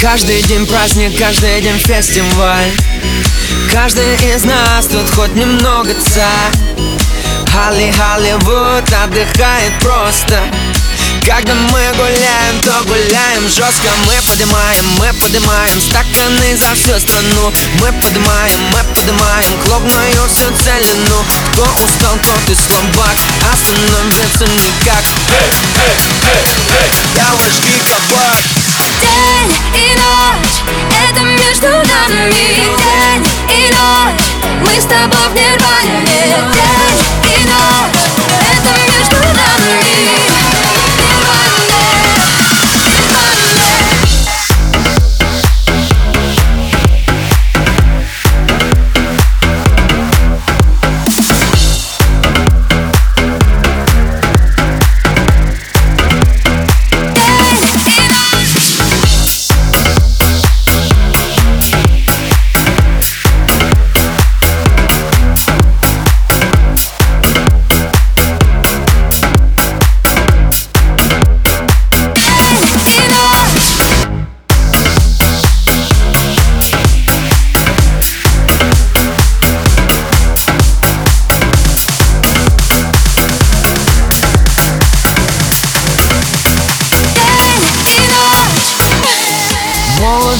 Каждый день праздник, каждый день фестиваль. Каждый из нас тут хоть немного царь Холли Холливуд отдыхает просто. Когда мы гуляем, то гуляем жестко. Мы поднимаем, мы поднимаем стаканы за всю страну. Мы поднимаем, мы поднимаем клубную всю целину. Кто устал, тот и слабак, остановиться никак. Эй, эй, эй, эй, давай жги кабак нами День и ночь, мы с тобой в нирване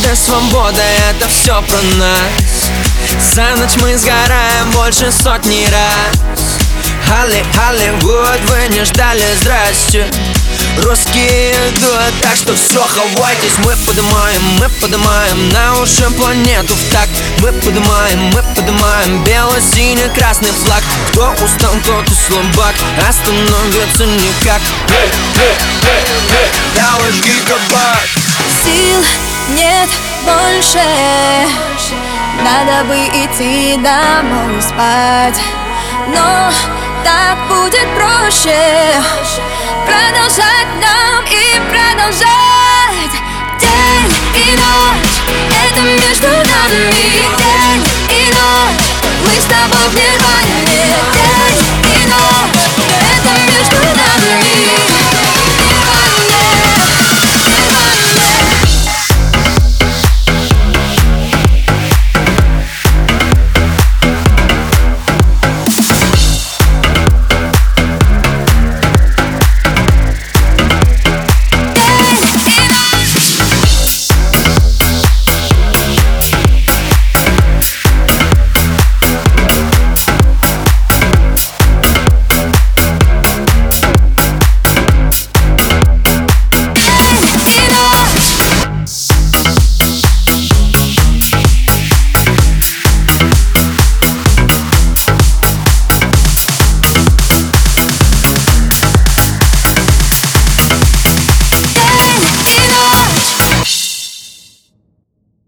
Молодость, свобода, это все про нас. За ночь мы сгораем больше сотни раз. Холли, Холливуд, вы не ждали, здрасте. Русские идут, так что все, хавайтесь Мы поднимаем, мы поднимаем на уши планету в так Мы поднимаем, мы поднимаем бело-синий-красный флаг. Кто устал, тот и слабак, остановиться никак. Давай жги кабак Сил нет больше. Надо бы идти домой спать. Но так будет проще. Продолжать нам и продолжать